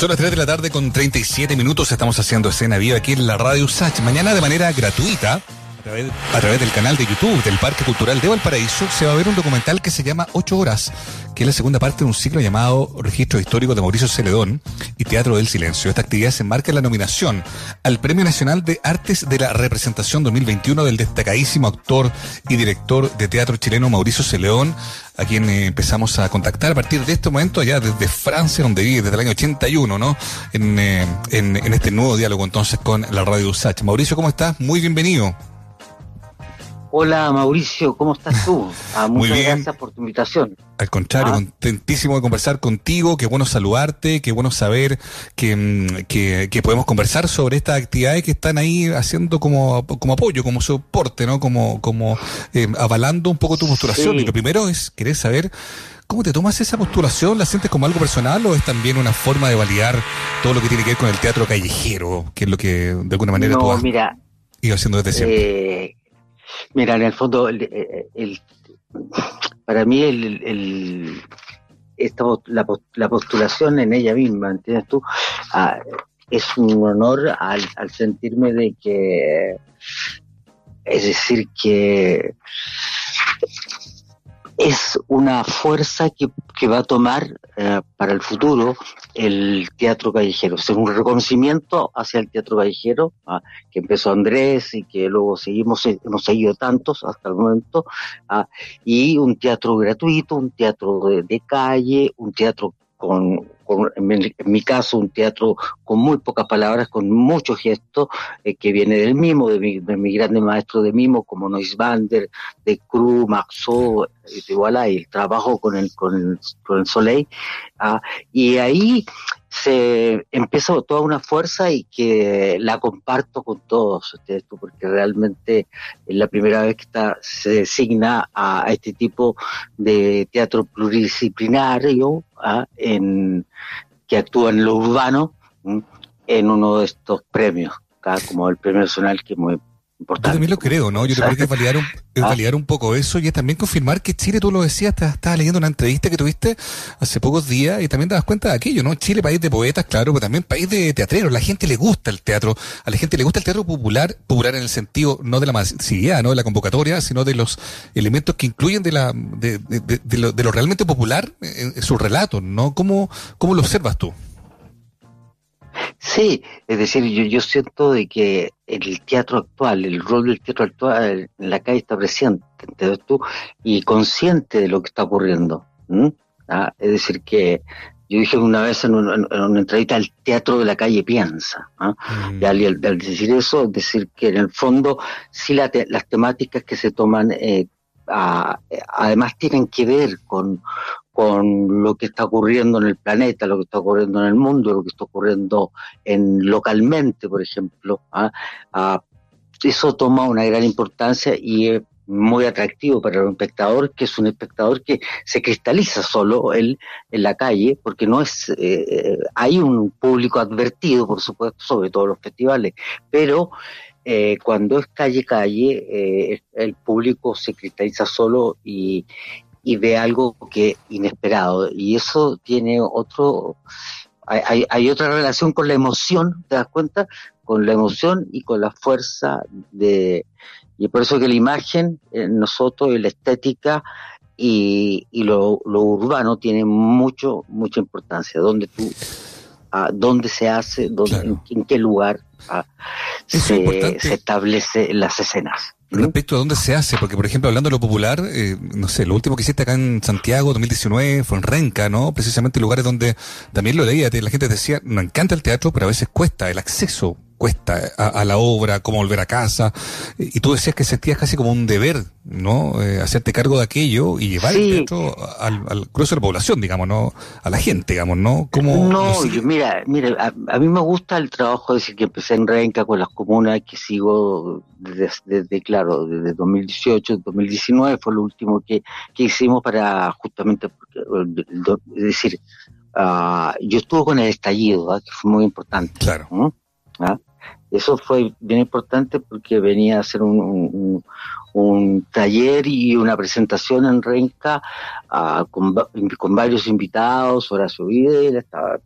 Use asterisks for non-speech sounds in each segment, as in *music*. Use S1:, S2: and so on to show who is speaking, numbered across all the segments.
S1: Son las 3 de la tarde con 37 minutos. Estamos haciendo escena viva aquí en la Radio Sach. Mañana de manera gratuita a través, del canal de YouTube del Parque Cultural de Valparaíso se va a ver un documental que se llama Ocho Horas, que es la segunda parte de un ciclo llamado Registro Histórico de Mauricio Celedón y Teatro del Silencio. Esta actividad se enmarca en la nominación al Premio Nacional de Artes de la Representación 2021 del destacadísimo actor y director de teatro chileno Mauricio Celedón, a quien eh, empezamos a contactar a partir de este momento, allá desde Francia, donde vive desde el año 81, ¿no? En, eh, en, en este nuevo diálogo entonces con la Radio USACH. Mauricio, ¿cómo estás? Muy bienvenido.
S2: Hola Mauricio, ¿cómo estás tú? *laughs* Ah, muchas gracias por tu invitación.
S1: Al contrario, ah. contentísimo de conversar contigo, qué bueno saludarte, qué bueno saber que, mm, que, podemos conversar sobre estas actividades que están ahí haciendo como, como apoyo, como soporte, ¿no? Como, como eh, avalando un poco tu postulación. Y lo primero es querer saber ¿Cómo te tomas esa postulación? ¿La sientes como algo personal o es también una forma de validar todo lo que tiene que ver con el teatro callejero, que es lo que de alguna manera tú has
S2: mira,
S1: ido haciendo desde siempre?
S2: Eh, Mira, en el fondo, el, para mí el, esta, la, la, postulación en ella misma, ¿entiendes tú? Ah, es un honor al sentirme de que, es decir, que es una fuerza que, que va a tomar eh, para el futuro el teatro callejero. Es un reconocimiento hacia el teatro callejero, ah, que empezó Andrés y que luego seguimos, eh, hemos seguido tantos hasta el momento, ah, y un teatro gratuito, un teatro de calle, un teatro con en, mi, caso, un teatro con muy pocas palabras, con mucho gesto, eh, que viene del mimo, de mi, de mi grande maestro de mimo, como Noisbander, de Cru, Maxo, de y el trabajo con el, con el, con el Soleil. Ah, y ahí se empezó toda una fuerza y que la comparto con todos ustedes, porque realmente es la primera vez que está, se designa a, este tipo de teatro pluridisciplinario ¿ah? en, que actúa en lo urbano en uno de estos premios, como el premio nacional que muy yo
S1: también lo creo, ¿no? Yo creo que es validar un, *laughs* ah. validar un poco eso y es también confirmar que Chile, tú lo decías, estabas leyendo una entrevista que tuviste hace pocos días y también te das cuenta de aquello, ¿no? Chile, país de poetas, claro, pero también país de teatreros. La gente le gusta el teatro, a la gente le gusta el teatro popular, popular en el sentido no de la masividad, no de la convocatoria, sino de los elementos que incluyen de la de, de, lo, de lo, realmente popular en, en su relato, ¿no? ¿Cómo, ¿Cómo lo observas tú?
S2: Sí, es decir, yo, yo siento de que el teatro actual, el rol del teatro actual en la calle está presente, ¿entiendes tú? Y consciente de lo que está ocurriendo. ¿Ah? Es decir, que yo dije una vez en, una entrevista, el teatro de la calle piensa. ¿ah? Mm. Y al, decir eso, decir que en el fondo sí las temáticas que se toman eh, además tienen que ver con, con lo que está ocurriendo en el planeta, lo que está ocurriendo en el mundo, lo que está ocurriendo en localmente, por ejemplo. ¿ah? Ah, eso toma una gran importancia y es muy atractivo para un espectador, que es un espectador que se cristaliza solo en la calle, porque no es, eh, eh, hay un público advertido, por supuesto, sobre todo los festivales, pero eh, cuando es calle calle, el público se cristaliza solo y, y ve algo que inesperado. Y eso tiene otro, hay, hay, otra relación con la emoción, ¿te das cuenta? Con la emoción y con la fuerza de... Y por eso que la imagen, en nosotros, y la estética y, y lo, lo, urbano tiene mucho, mucha importancia. Donde tú, ah, dónde se hace, dónde, en, qué lugar ah, se, se establece las escenas.
S1: Respecto a dónde se hace, porque por ejemplo, hablando de lo popular, eh, no sé, lo último que hiciste acá en Santiago 2019 fue en Renca, ¿no? Precisamente lugares donde también lo leía, la gente decía, nos encanta el teatro, pero a veces cuesta el acceso cuesta a, la obra, cómo volver a casa. Y tú decías que sentías casi como un deber, ¿no? Eh, hacerte cargo de aquello y llevar el teatro al, al grueso de la población, digamos, ¿no? A la gente, digamos, ¿no?
S2: como no, yo, mira, mira, a, mí me gusta el trabajo, decir, que empecé en Renca con las comunas, que sigo desde, claro, desde 2018, 2019 fue lo último que, que hicimos para justamente, es decir, uh, yo estuve con el estallido, que fue muy importante.
S1: Claro.
S2: ¿Ah? Eso fue bien importante porque venía a hacer un, un, taller y una presentación en Renca ah, con, con, varios invitados, Horacio Vidal, estaba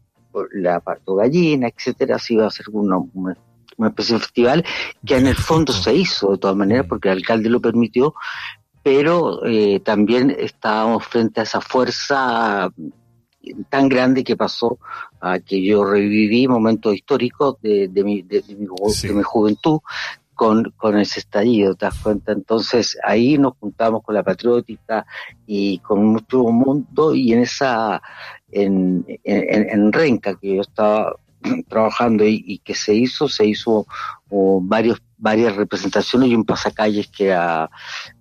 S2: la Pato Gallina, etcétera, se iba a hacer una, una, especie de festival que en el fondo se hizo de todas maneras porque el alcalde lo permitió, pero eh, también estábamos frente a esa fuerza tan grande que pasó a que yo reviví momentos históricos de, de, mi, de, mi, juventud con, con ese estallido, ¿te das cuenta? Entonces ahí nos juntamos con la patriótica y con mucho mundo y en esa, en, en, en Renca que yo estaba *clears throat* trabajando y, y, que se hizo, se hizo varios, varias representaciones y un pasacalles que a,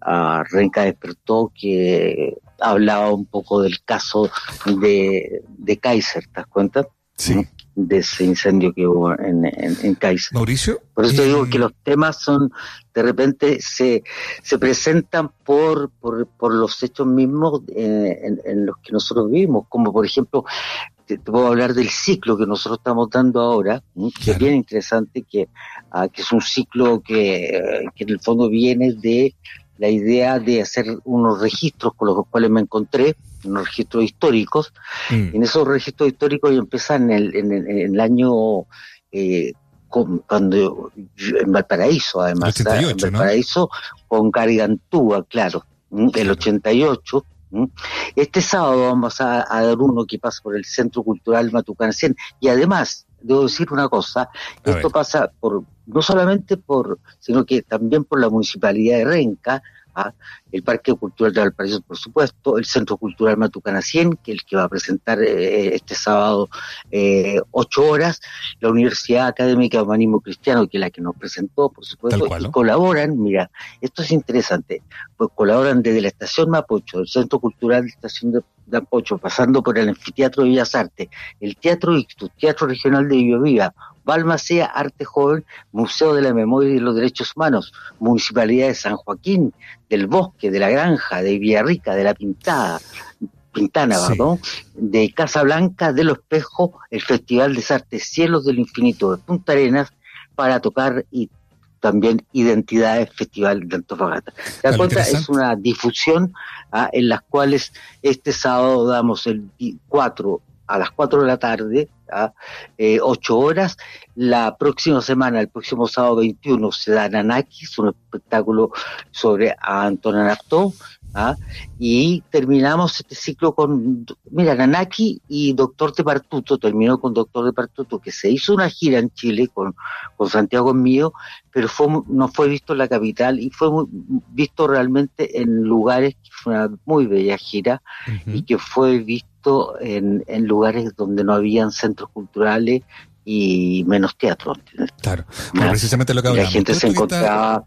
S2: a Renca despertó que hablaba un poco del caso de, de Kaiser, ¿te das cuenta?
S1: Sí.
S2: De ese incendio que hubo en, en, en Kaiser.
S1: Mauricio.
S2: Por eso eh... digo que los temas son, de repente, se, se presentan por, por, por los hechos mismos eh, en, en, los que nosotros vivimos, como por ejemplo, te, te, puedo hablar del ciclo que nosotros estamos dando ahora, que es bien interesante, que, uh, que es un ciclo que, que en el fondo viene de la idea de hacer unos registros con los cuales me encontré, unos registros históricos. Mm. En esos registros históricos yo empecé en el, en el, en el año eh, con, cuando en Valparaíso, además,
S1: 88,
S2: en Valparaíso
S1: ¿no?
S2: con Garigantúa, claro, el 88. Este sábado vamos a, a, dar uno que pasa por el Centro Cultural Matucana 100 y además debo decir una cosa, a esto ver. pasa por no solamente por, sino que también por la municipalidad de Renca, ¿ah? el Parque Cultural de Valparaíso, por supuesto, el Centro Cultural Matucana 100, que es el que va a presentar eh, este sábado eh, ocho horas, la Universidad Académica de Humanismo Cristiano, que es la que nos presentó, por supuesto,
S1: cual, ¿no?
S2: y colaboran, mira, esto es interesante, pues colaboran desde la Estación Mapocho, el Centro Cultural de Estación de Mapocho, pasando por el Anfiteatro de Bellas Artes, el Teatro Ictus, Teatro Regional de Biobío, Balmacea, Arte Joven, Museo de la Memoria y los Derechos Humanos, Municipalidad de San Joaquín, del Bosque, de la Granja, de Villarrica, de la Pintada, Pintana, sí. perdón, de Casa Blanca, de Los Espejos, el Festival de Artes Cielos del Infinito de Punta Arenas, para tocar y también Identidades Festival de Antofagasta. La claro, cuenta es una difusión ¿ah? en las cuales este sábado damos el 4 a las 4 de la tarde, ¿ah? eh, 8 horas. La próxima semana, el próximo sábado 21, se da Nanakis, un espectáculo sobre Anton Anaptó, ¿ah? y terminamos este ciclo con, mira, Nanaki y Doctor de Partuto, terminó con Doctor de Partuto, que se hizo una gira en Chile con, con Santiago Mío, pero fue, no fue visto en la capital y fue muy, visto realmente en lugares, que fue una muy bella gira, uh -huh. y que fue visto en, en lugares donde no habían centros culturales y menos teatro.
S1: Claro, bueno, precisamente lo que hablamos.
S2: La gente se encontraba...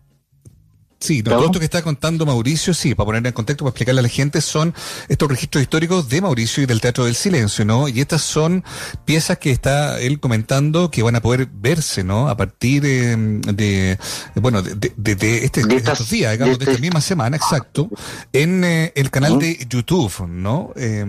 S1: Sí, no, todo esto que está contando Mauricio, sí, para poner en contexto, para explicarle a la gente, son estos registros históricos de Mauricio y del Teatro del Silencio, ¿no? Y estas son piezas que está él comentando que van a poder verse, ¿no? A partir eh, de, bueno, de, de, de, este, de, estas, estos días, digamos, de, esta misma semana, exacto, en eh, el canal de YouTube, ¿no? Eh,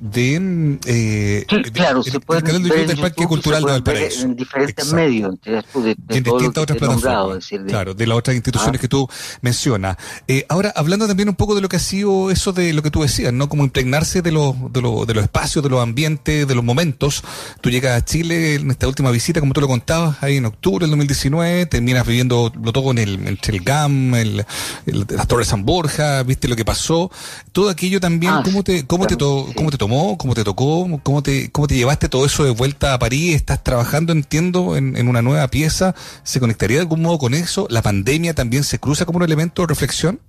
S1: de,
S2: eh, sí, claro, se puede
S1: el canal de YouTube del Parque Cultural de Valparaíso.
S2: En diferentes exacto. medios, de,
S1: en distintas otras plataformas. Claro, de las otras instituciones ah. que tú menciona. Eh, ahora, hablando también un poco de lo que ha sido eso de lo que tú decías, ¿no? Como impregnarse de los, de los, de los espacios, de los ambientes, de los momentos. Tú llegas a Chile en esta última visita, como tú lo contabas, ahí en octubre del 2019, terminas viviendo lo todo en el, entre el GAM, el, el, las Torres San Borja, viste lo que pasó. Todo aquello también, ah, ¿cómo te, cómo te, to, sí. cómo te tomó, cómo te tocó, cómo te, cómo te llevaste todo eso de vuelta a París? Estás trabajando, entiendo, en, en una nueva pieza. ¿Se conectaría de algún modo con eso? ¿La pandemia también se cruza como un elemento de reflexión?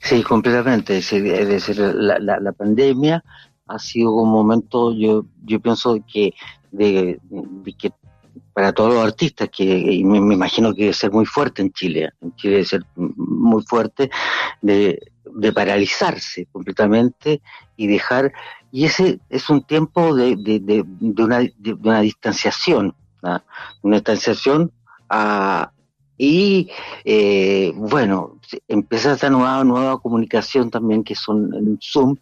S2: Sí, completamente. Es decir, la, pandemia ha sido un momento, yo, yo pienso que, de, que para todos los artistas, que me, me, imagino que debe ser muy fuerte en Chile, en Chile debe ser muy fuerte, de, paralizarse completamente y dejar, y ese es un tiempo de, de, de, una, una distanciación, ¿no? una distanciación a, y eh, bueno, empieza esta nueva, nueva comunicación también que son en Zoom,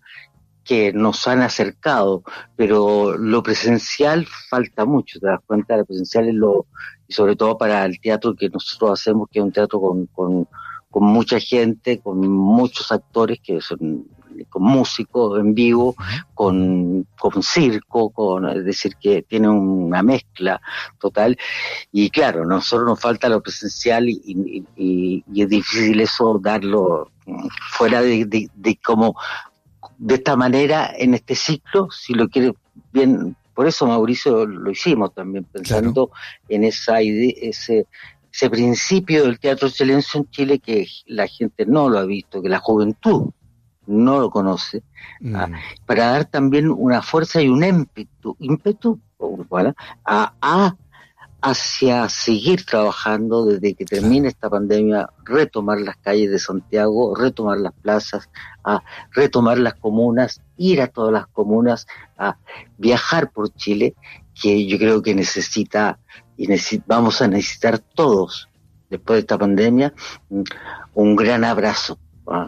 S2: que nos han acercado, pero lo presencial falta mucho, te das cuenta, lo presencial es lo, y sobre todo para el teatro que nosotros hacemos, que es un teatro con, con, con mucha gente, con muchos actores, que son con músicos en vivo, con, con circo, con, es decir, que tiene una mezcla total. Y claro, a nosotros nos falta lo presencial y, y, es difícil eso darlo fuera de, de, como de esta manera en este ciclo, si lo quiere bien, por eso Mauricio lo hicimos también, pensando en esa idea, ese, ese principio del teatro silencio en Chile que la gente no lo ha visto, que la juventud no lo conoce, ¿ah? mm. para dar también una fuerza y un ímpetu, ímpetu a, a, hacia seguir trabajando desde que termine esta pandemia, retomar las calles de Santiago, retomar las plazas, a retomar las comunas, ir a todas las comunas, a viajar por Chile, que yo creo que necesita y vamos a necesitar todos, después de esta pandemia, un gran abrazo,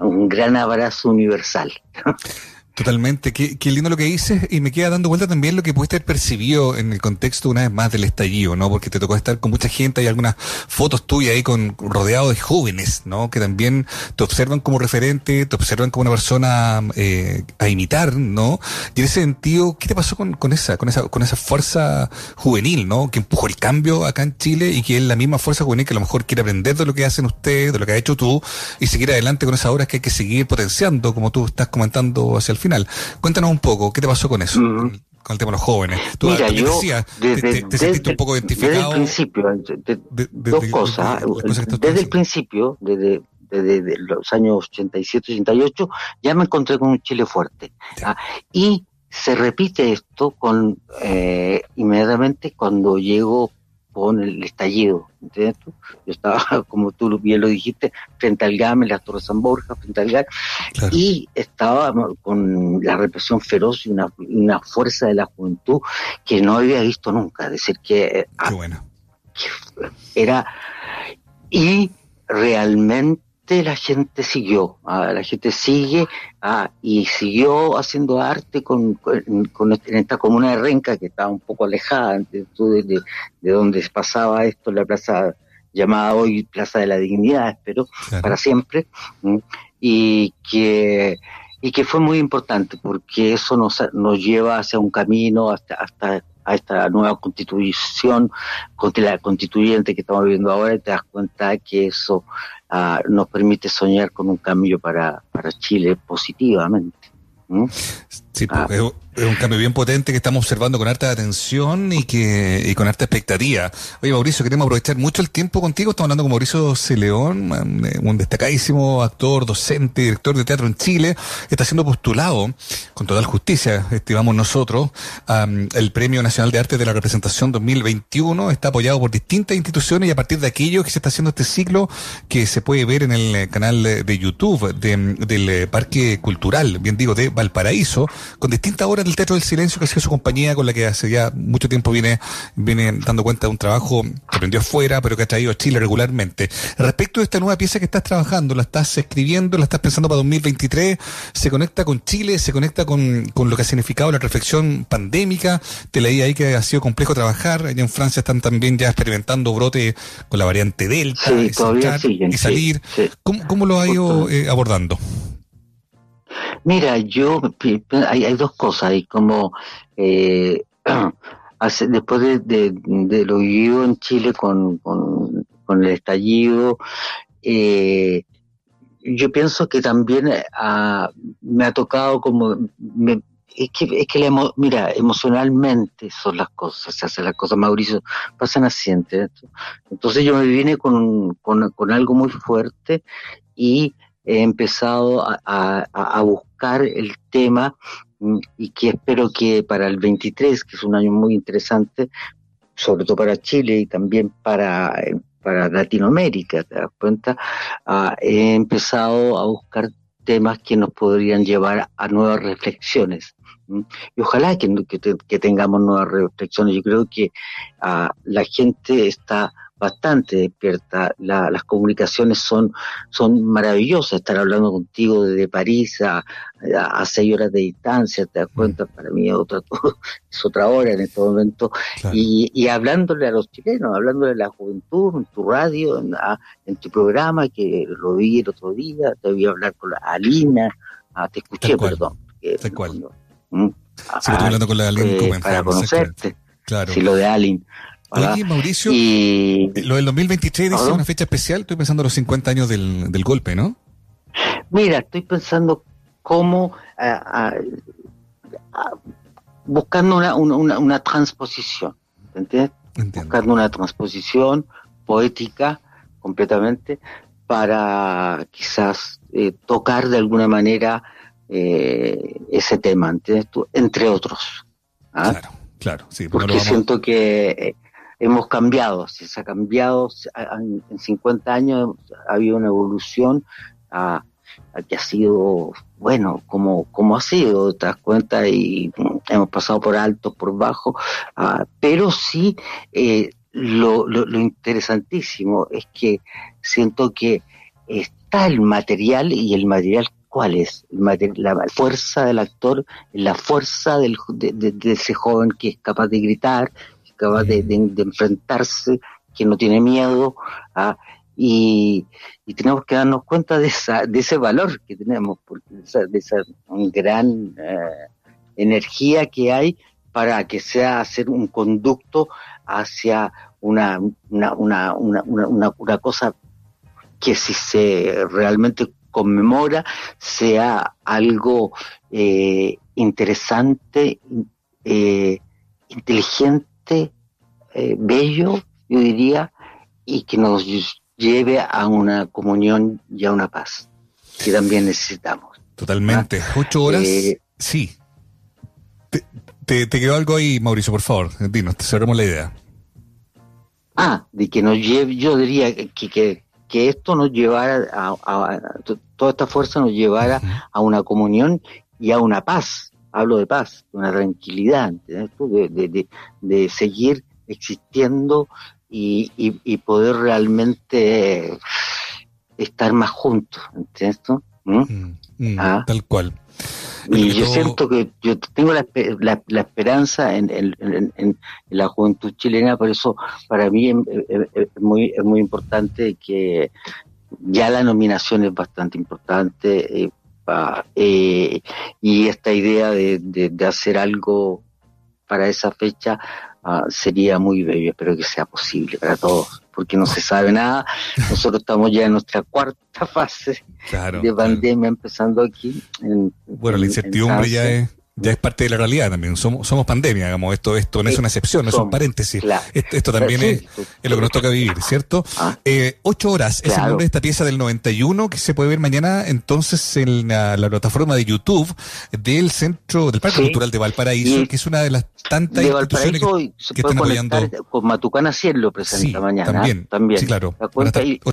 S2: un gran abrazo universal. *laughs*
S1: Totalmente, qué, lindo lo que dices y me queda dando vuelta también lo que pudiste haber percibido en el contexto una vez más del estallido, ¿no? Porque te tocó estar con mucha gente, hay algunas fotos tuyas ahí con rodeado de jóvenes, ¿no? Que también te observan como referente, te observan como una persona eh, a imitar, ¿no? Y en ese sentido, ¿qué te pasó con, con esa, con esa, con esa fuerza juvenil, ¿no? Que empujó el cambio acá en Chile y que es la misma fuerza juvenil que a lo mejor quiere aprender de lo que hacen ustedes, de lo que has hecho tú y seguir adelante con esas obras que hay que seguir potenciando, como tú estás comentando hacia el final. Cuéntanos un poco, ¿qué te pasó con eso? Con el tema de los jóvenes.
S2: Tú Mira, yo decías, desde, te, sentiste un poco identificado. Desde el principio, dos cosas. desde el principio, desde, desde, los años 87, 88, ya me encontré con un Chile fuerte. Ah, y se repite esto con eh, inmediatamente cuando llego con el estallido. ¿entiendes? Yo estaba, *laughs* como tú bien lo dijiste, frente al GAM, en la Torre San Borja, frente al GAM, y estaba con la represión feroz y una, una, fuerza de la juventud que no había visto nunca. Es decir, que,
S1: eh, Qué bueno.
S2: que era. Y realmente la gente siguió, ah, la gente sigue ah, y siguió haciendo arte con, con, en esta comuna de Renca que estaba un poco alejada de, de, de donde pasaba esto, la plaza llamada hoy Plaza de la Dignidad, espero, para siempre, y que y que fue muy importante porque eso nos, nos lleva hacia un camino hasta, hasta a esta nueva constitución, la constituyente que estamos viviendo ahora, y te das cuenta que eso ah, nos permite soñar con un cambio para, para Chile positivamente.
S1: Sí, pues, ah. Es un cambio bien potente que estamos observando con harta atención y que con harta expectativa. Oye, Mauricio, queremos aprovechar mucho el tiempo contigo. Estamos hablando con Mauricio Celeón, un destacadísimo actor, docente, director de teatro en Chile, está siendo postulado con total justicia, estimamos nosotros, el Premio Nacional de Arte de la Representación 2021. Está apoyado por distintas instituciones y a partir de aquello que se está haciendo este ciclo que se puede ver en el canal de YouTube del Parque Cultural, bien digo, de Valparaíso, con distintas horas del Teatro del Silencio, que ha sido su compañía con la que hace ya mucho tiempo viene, viene dando cuenta de un trabajo que aprendió afuera, pero que ha traído a Chile regularmente. Respecto de esta nueva pieza que estás trabajando, la estás escribiendo, la estás pensando para 2023, se conecta con Chile, se conecta con, con lo que ha significado la reflexión pandémica. Te leí ahí que ha sido complejo trabajar. Allá en Francia están también ya experimentando brote con la variante Delta y, salir. ¿Cómo, ¿Cómo, lo ha ido eh, abordando?
S2: Mira, yo, hay, dos cosas, hay como, eh, *clears throat* hace, después de, de, lo vivido en Chile con, con, el estallido, eh, yo pienso que también eh, me ha tocado como, es que, es que mira, emocionalmente son las cosas, se hacen las cosas, Mauricio, pasan así, Entonces yo me vine con, con, con algo muy fuerte y he empezado a, buscar el tema mm, y que espero que para el 23, que es un año muy interesante, sobre todo para Chile y también para, para Latinoamérica, ¿te das cuenta? Ah, he empezado a buscar temas que nos podrían llevar a nuevas reflexiones. Y ojalá que, que, tengamos nuevas reflexiones. Yo creo que ah, la gente está bastante despierta. las comunicaciones son, son maravillosas. Estar hablando contigo desde París a, a, seis horas de distancia, te das mm. cuenta, para mí es otra, *laughs* es otra hora en este momento. Y, y hablándole a los chilenos, hablándole a la juventud, en tu radio, en, tu programa, que lo vi el otro día, te voy a hablar con la Alina, Ah, te escuché, perdón.
S1: Tal cual. ¿Mm? Sí, estoy hablando con la
S2: Alin eh, Para conocerte. Claro. Sí, lo de Alin.
S1: Oye, Mauricio, y... lo del 2023 dice una fecha especial. Estoy pensando en los 50 años del, del golpe, ¿no?
S2: Mira, estoy pensando cómo buscando una, una, una transposición, ¿entiendes? Buscando una transposición poética completamente para quizás eh, tocar de alguna manera eh, ese tema, ¿entiendes tú? Entre otros.
S1: ¿ah? Claro, claro, sí.
S2: Porque siento que eh, hemos cambiado, se ha cambiado, en 50 años ha habido una evolución a, que ha sido, bueno, como, como ha sido, te das cuenta, y hemos pasado por altos, por bajos, ah, pero sí eh, lo, lo, interesantísimo es que siento que está el material y el material cuál es la fuerza del actor, la fuerza del, de, ese joven que es capaz de gritar, capaz de, enfrentarse, que no tiene miedo, ¿ah? y, tenemos que darnos cuenta de, esa, de ese valor que tenemos, de esa, gran eh, energía que hay para que sea hacer un conducto hacia una cosa que si se realmente conmemora sea algo eh, interesante, eh, inteligente, bello, yo diría, y que nos lleve a una comunión y a una paz que también necesitamos.
S1: Totalmente. ¿Ah? Ocho horas. Eh, sí. Te, quedó algo ahí, Mauricio, por favor. Dinos, te cerramos la idea.
S2: Ah, de que nos lleve, yo diría que, que, que esto nos llevara a, toda esta fuerza nos llevara a una comunión y a una paz. Hablo de paz, de una tranquilidad, de, de, de seguir existiendo y, y, poder realmente estar más juntos, ¿entiendes?
S1: ¿Mm? Mm, mm, ah. Tal cual.
S2: Y yo siento que yo tengo la, la, esperanza en, en, en, la juventud chilena, por eso para mí es, muy, es muy importante que ya la nominación es bastante importante eh, eh, y esta idea de, de hacer algo para esa fecha Ah, sería muy bello, espero que sea posible para todos, porque no se sabe nada. Nosotros estamos ya en nuestra cuarta fase de pandemia empezando aquí.
S1: bueno, la incertidumbre ya es ya es parte de la realidad también. Somos, somos pandemia, digamos. Esto, esto no es una excepción, no es un paréntesis. Esto, también es, lo que nos toca vivir, ¿cierto? Ah. Eh, ocho horas es el nombre de esta pieza del 91 que se puede ver mañana entonces en la, plataforma de YouTube del Centro del Parque Cultural de Valparaíso, que es una de las tantas instituciones que,
S2: que están apoyando. Con Matucana Cielo lo presenta mañana.
S1: También, también. Sí, claro.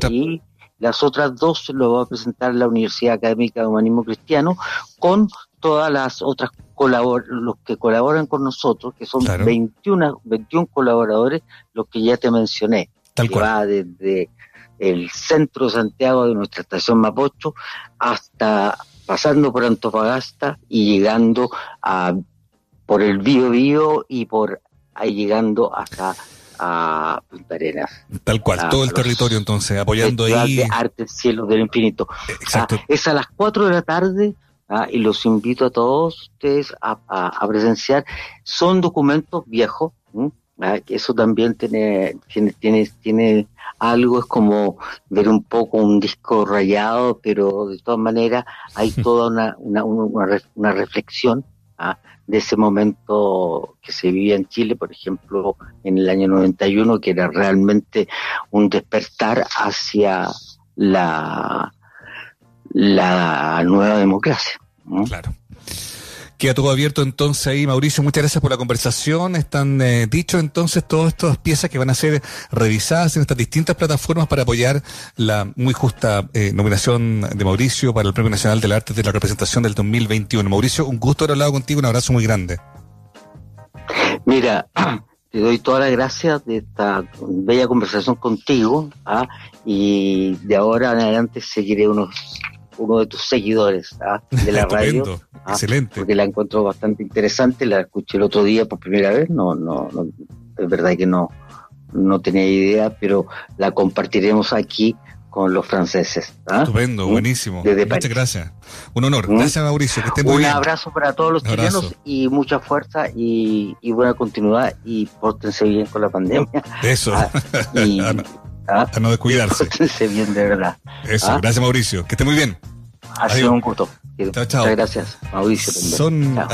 S2: y, las otras dos lo va a presentar la Universidad Académica de Humanismo Cristiano con todas las otras colabor los que colaboran con nosotros, que son 21, 21 colaboradores, los que ya te mencioné,
S1: Tal que
S2: va desde el centro de Santiago de nuestra estación Mapocho hasta pasando por Antofagasta y llegando a por el Bío Bío y por ahí llegando hasta a Punta Arenas.
S1: Tal cual, todo el territorio entonces, apoyando ahí.
S2: De arte, cielo del infinito. Exacto. Ah, es a las 4 de la tarde ¿ah? y los invito a todos ustedes a, presenciar. Son documentos viejos, ¿ah? eso también tiene, tiene, tiene, tiene algo, es como ver un poco un disco rayado, pero de todas maneras hay *laughs* toda una, una, una, una reflexión ¿ah? de ese momento que se vivía en Chile, por ejemplo, en el año 91, que era realmente un despertar hacia la, la nueva democracia.
S1: Claro. Queda todo abierto entonces ahí, Mauricio. Muchas gracias por la conversación. Están eh, dichos entonces todas estas piezas que van a ser revisadas en estas distintas plataformas para apoyar la muy justa eh, nominación de Mauricio para el Premio Nacional del Arte de la Representación del 2021. Mauricio, un gusto haber hablado contigo, un abrazo muy grande.
S2: Mira, *clears throat* te doy todas las gracias de esta bella conversación contigo ¿ah? y de ahora en adelante seguiré unos uno de tus seguidores ¿ah? de la *laughs* radio.
S1: ¿ah? Excelente.
S2: Porque la encuentro bastante interesante, la escuché el otro día por primera vez, no, no, es verdad que no, no tenía idea, pero la compartiremos aquí con los franceses. ¿ah?
S1: Estupendo,
S2: ¿Mm?
S1: buenísimo.
S2: Desde
S1: Muchas
S2: París.
S1: gracias. Un honor.
S2: ¿Mm?
S1: Gracias, Mauricio. Que esté muy
S2: Un
S1: bien.
S2: abrazo para todos los chilenos y mucha fuerza y, y buena continuidad y pórtense bien con la pandemia.
S1: Eso. *laughs*
S2: Ah, y, *laughs*
S1: no,
S2: ah,
S1: a no descuidarse. *laughs*
S2: pórtense bien de verdad.
S1: Eso.
S2: Ah.
S1: Gracias, Mauricio. Que esté muy bien.
S2: Ha sido un gusto.
S1: Chao, chao.
S2: Muchas gracias, Mauricio. también.
S1: Son
S2: Chao.